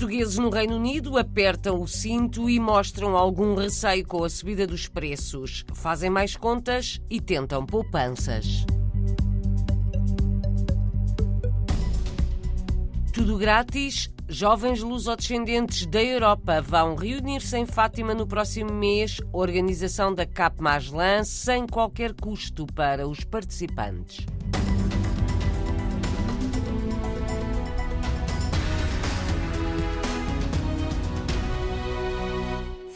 Portugueses no Reino Unido apertam o cinto e mostram algum receio com a subida dos preços. Fazem mais contas e tentam poupanças. Tudo grátis? Jovens lusodescendentes da Europa vão reunir-se em Fátima no próximo mês, organização da CAP Maslan, sem qualquer custo para os participantes.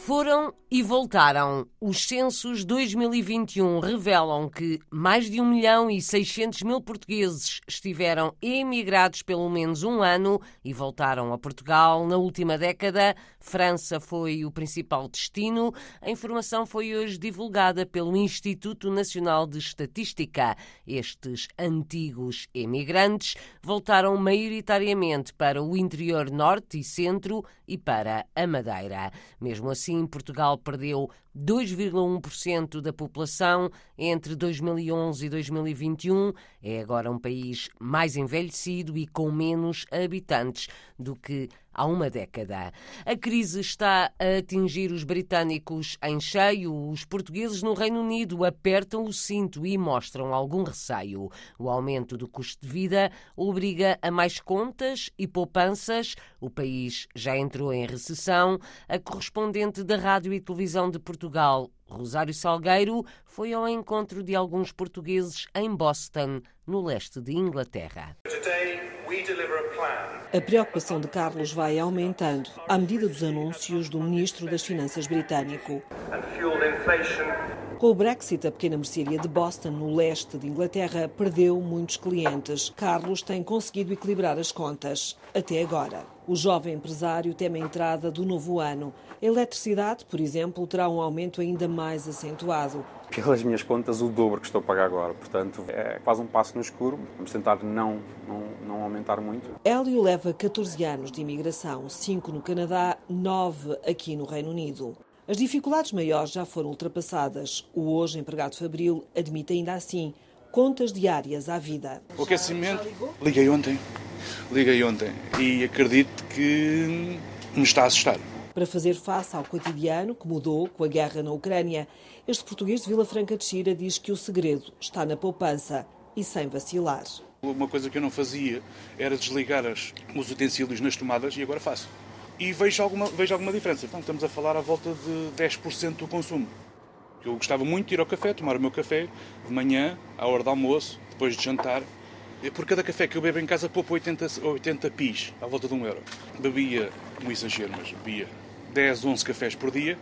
Foram e voltaram. Os censos 2021 revelam que mais de 1 milhão e 600 mil portugueses estiveram emigrados pelo menos um ano e voltaram a Portugal na última década. França foi o principal destino. A informação foi hoje divulgada pelo Instituto Nacional de Estatística. Estes antigos emigrantes voltaram maioritariamente para o interior norte e centro e para a Madeira. Mesmo assim, Portugal perdeu 2,1% da população entre 2011 e 2021. É agora um país mais envelhecido e com menos habitantes do que há uma década. A crise está a atingir os britânicos em cheio. Os portugueses no Reino Unido apertam o cinto e mostram algum receio. O aumento do custo de vida obriga a mais contas e poupanças. O país já entrou em recessão. A correspondente da Rádio e Televisão de Portugal, Rosário Salgueiro, foi ao encontro de alguns portugueses em Boston, no leste de Inglaterra. A preocupação de Carlos vai aumentando à medida dos anúncios do ministro das Finanças britânico. Com o Brexit, a pequena mercearia de Boston, no leste de Inglaterra, perdeu muitos clientes. Carlos tem conseguido equilibrar as contas, até agora. O jovem empresário teme a entrada do novo ano. A eletricidade, por exemplo, terá um aumento ainda mais acentuado. Pelas minhas contas, o dobro que estou a pagar agora. Portanto, é quase um passo no escuro. Vamos tentar não, não, não aumentar muito. Hélio leva 14 anos de imigração, 5 no Canadá, 9 aqui no Reino Unido. As dificuldades maiores já foram ultrapassadas. O hoje empregado Fabril admite ainda assim contas diárias à vida. O aquecimento, liguei ontem. Liguei ontem e acredito que me está a assustar. Para fazer face ao cotidiano que mudou com a guerra na Ucrânia, este português de Vila Franca de Xira diz que o segredo está na poupança e sem vacilar. Uma coisa que eu não fazia era desligar os utensílios nas tomadas e agora faço e vejo alguma, vejo alguma diferença. Então, estamos a falar à volta de 10% do consumo. Eu gostava muito de ir ao café, tomar o meu café de manhã, à hora do almoço, depois de jantar. Por cada café que eu bebo em casa, poupo 80, 80 pis, à volta de um euro. Bebia, um exagero, mas bebia 10, 11 cafés por dia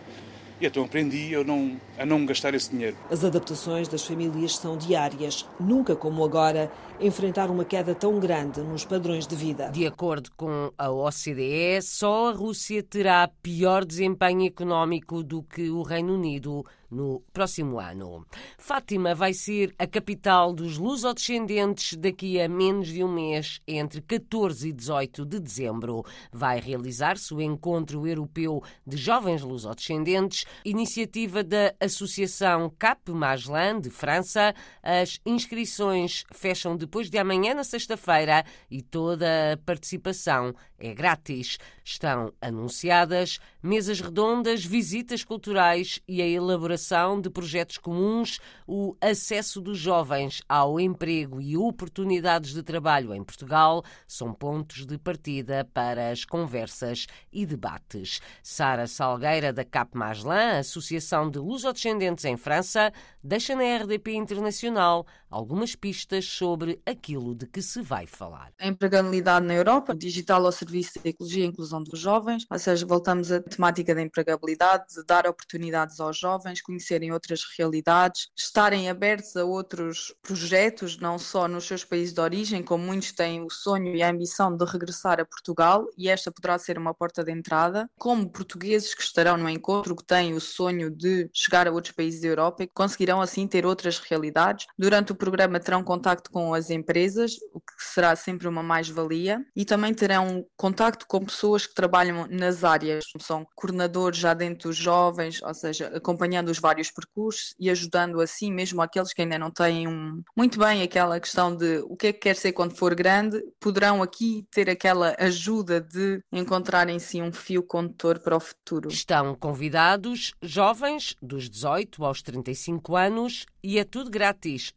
e então aprendi a não, a não gastar esse dinheiro. As adaptações das famílias são diárias. Nunca como agora enfrentar uma queda tão grande nos padrões de vida. De acordo com a OCDE, só a Rússia terá pior desempenho económico do que o Reino Unido no próximo ano. Fátima vai ser a capital dos lusodescendentes daqui a menos de um mês, entre 14 e 18 de dezembro. Vai realizar-se o Encontro Europeu de Jovens Lusodescendentes, iniciativa da Associação Cap Maslan de França. As inscrições fecham depois de amanhã, na sexta-feira, e toda a participação é grátis. Estão anunciadas mesas redondas, visitas culturais e a elaboração de projetos comuns, o acesso dos jovens ao emprego e oportunidades de trabalho em Portugal são pontos de partida para as conversas e debates. Sara Salgueira, da Cap Maslan, Associação de Lusodescendentes em França, deixa na RDP Internacional algumas pistas sobre aquilo de que se vai falar. A empregabilidade na Europa, digital ao serviço da ecologia e inclusão dos jovens, ou seja, voltamos à temática da empregabilidade, de dar oportunidades aos jovens, conhecerem outras realidades, estarem abertos a outros projetos, não só nos seus países de origem, como muitos têm o sonho e a ambição de regressar a Portugal, e esta poderá ser uma porta de entrada, como portugueses que estarão no encontro, que têm o sonho de chegar a outros países da Europa e que conseguirão assim ter outras realidades. Durante o programa terão contacto com as empresas, o que será sempre uma mais-valia, e também terão contacto com pessoas que trabalham nas áreas, são coordenadores já dentro dos jovens, ou seja, acompanhando os vários percursos e ajudando assim mesmo aqueles que ainda não têm um, muito bem aquela questão de o que é que quer ser quando for grande, poderão aqui ter aquela ajuda de encontrar em si um fio condutor para o futuro. Estão convidados jovens dos 18 aos 35 anos e é tudo grátis,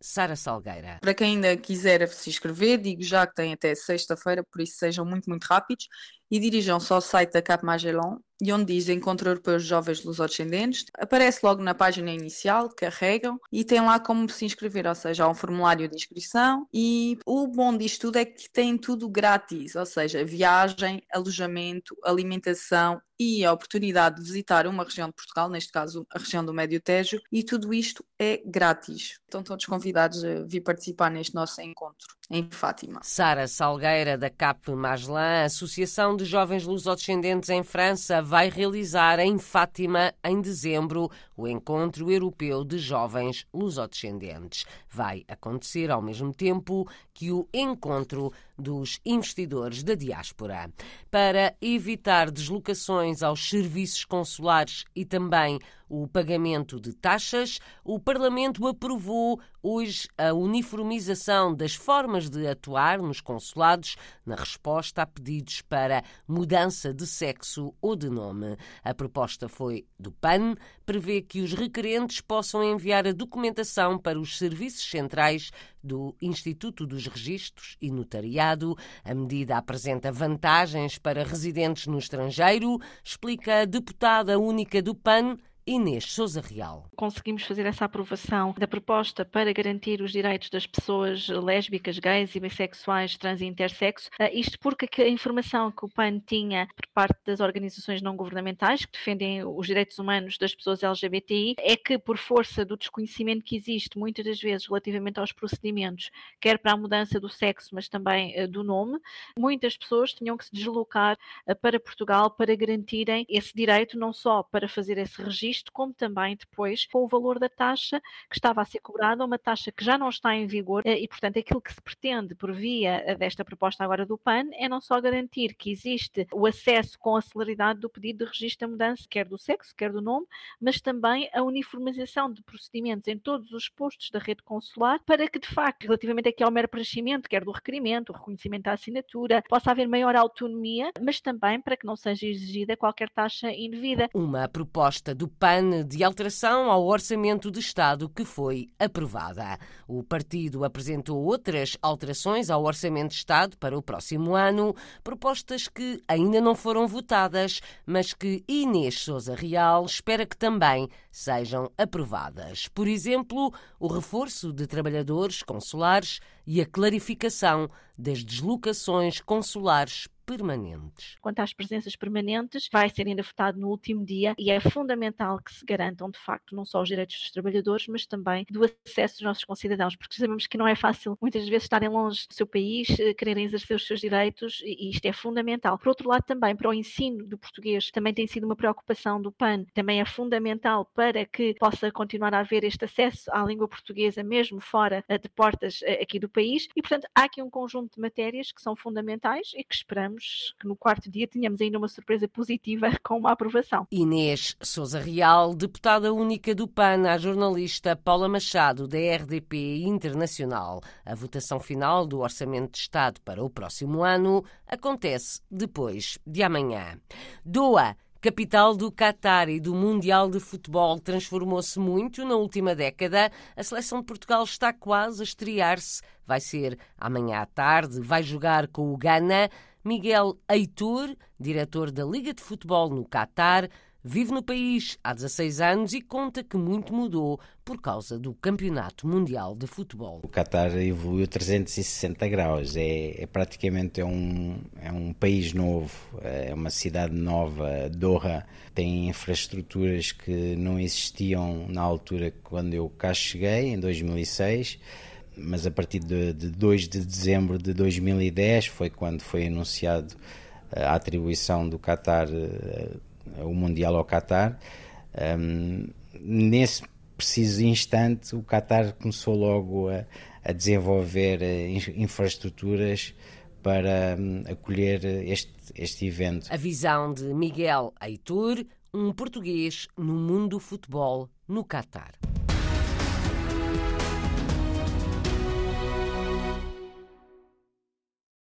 Sara Salgueira. Para quem ainda quiser se inscrever, digo já que tem até sexta-feira, por isso sejam muito, muito rápidos e dirijam-se ao site da Cap Magellan e onde diz Encontro Europeu Jovens Lusodescendentes. Aparece logo na página inicial, carregam e tem lá como se inscrever, ou seja, há um formulário de inscrição e o bom disto tudo é que tem tudo grátis, ou seja, viagem, alojamento, alimentação e a oportunidade de visitar uma região de Portugal, neste caso a região do Médio Tejo, e tudo isto é grátis. Estão todos convidados a vir participar neste nosso encontro em Fátima. Sara Salgueira, da CAP Maslan, Associação de Jovens Lusodescendentes em França, vai realizar em Fátima, em dezembro, o Encontro Europeu de Jovens Lusodescendentes. Vai acontecer ao mesmo tempo que o Encontro dos Investidores da Diáspora. Para evitar deslocações aos serviços consulares e também o pagamento de taxas, o Parlamento aprovou hoje a uniformização das formas de atuar nos consulados na resposta a pedidos para mudança de sexo ou de nome. A proposta foi do PAN, prevê que os requerentes possam enviar a documentação para os serviços centrais do Instituto dos Registros e Notariado. A medida apresenta vantagens para residentes no estrangeiro, explica a deputada única do PAN, Inês Souza Real. Conseguimos fazer essa aprovação da proposta para garantir os direitos das pessoas lésbicas, gays e bissexuais, trans e intersexo, uh, isto porque a informação que o PAN tinha por parte das organizações não governamentais que defendem os direitos humanos das pessoas LGBTI é que, por força do desconhecimento que existe muitas das vezes relativamente aos procedimentos, quer para a mudança do sexo, mas também uh, do nome, muitas pessoas tinham que se deslocar uh, para Portugal para garantirem esse direito, não só para fazer esse registro, isto como também depois com o valor da taxa que estava a ser cobrada, uma taxa que já não está em vigor eh, e, portanto, aquilo que se pretende por via eh, desta proposta agora do PAN é não só garantir que existe o acesso com a celeridade do pedido de registro da mudança, quer do sexo, quer do nome, mas também a uniformização de procedimentos em todos os postos da rede consular para que, de facto, relativamente aqui ao mero preenchimento, quer do requerimento, o reconhecimento da assinatura, possa haver maior autonomia, mas também para que não seja exigida qualquer taxa indevida. Uma proposta do PAN PAN de alteração ao Orçamento de Estado que foi aprovada. O partido apresentou outras alterações ao Orçamento de Estado para o próximo ano, propostas que ainda não foram votadas, mas que Inês Souza Real espera que também sejam aprovadas. Por exemplo, o reforço de trabalhadores consulares e a clarificação das deslocações consulares permanentes. Quanto às presenças permanentes, vai ser ainda votado no último dia e é fundamental que se garantam, de facto, não só os direitos dos trabalhadores, mas também do acesso dos nossos concidadãos, porque sabemos que não é fácil muitas vezes estarem longe do seu país, eh, quererem exercer os seus direitos e isto é fundamental. Por outro lado, também para o ensino do português, também tem sido uma preocupação do PAN, também é fundamental para que possa continuar a haver este acesso à língua portuguesa, mesmo fora eh, de portas eh, aqui do país, e portanto há aqui um conjunto de matérias que são fundamentais e que esperamos que no quarto dia tenhamos ainda uma surpresa positiva com uma aprovação. Inês Souza Real, deputada única do PAN, a jornalista Paula Machado, da RDP Internacional. A votação final do Orçamento de Estado para o próximo ano acontece depois de amanhã. Doa Capital do Qatar e do Mundial de Futebol transformou-se muito na última década. A seleção de Portugal está quase a estrear-se. Vai ser amanhã à tarde, vai jogar com o Ghana. Miguel Heitor, diretor da Liga de Futebol no Qatar, vive no país há 16 anos e conta que muito mudou por causa do Campeonato Mundial de Futebol. O Qatar evoluiu 360 graus, é, é praticamente é um, é um país novo, é uma cidade nova. Doha tem infraestruturas que não existiam na altura quando eu cá cheguei, em 2006 mas a partir de, de 2 de dezembro de 2010 foi quando foi anunciado eh, a atribuição do Qatar, eh, o Mundial ao Qatar. Um, nesse preciso instante, o Qatar começou logo a, a desenvolver eh, infraestruturas para acolher este, este evento. A visão de Miguel Aitor, um português no mundo do futebol no Qatar.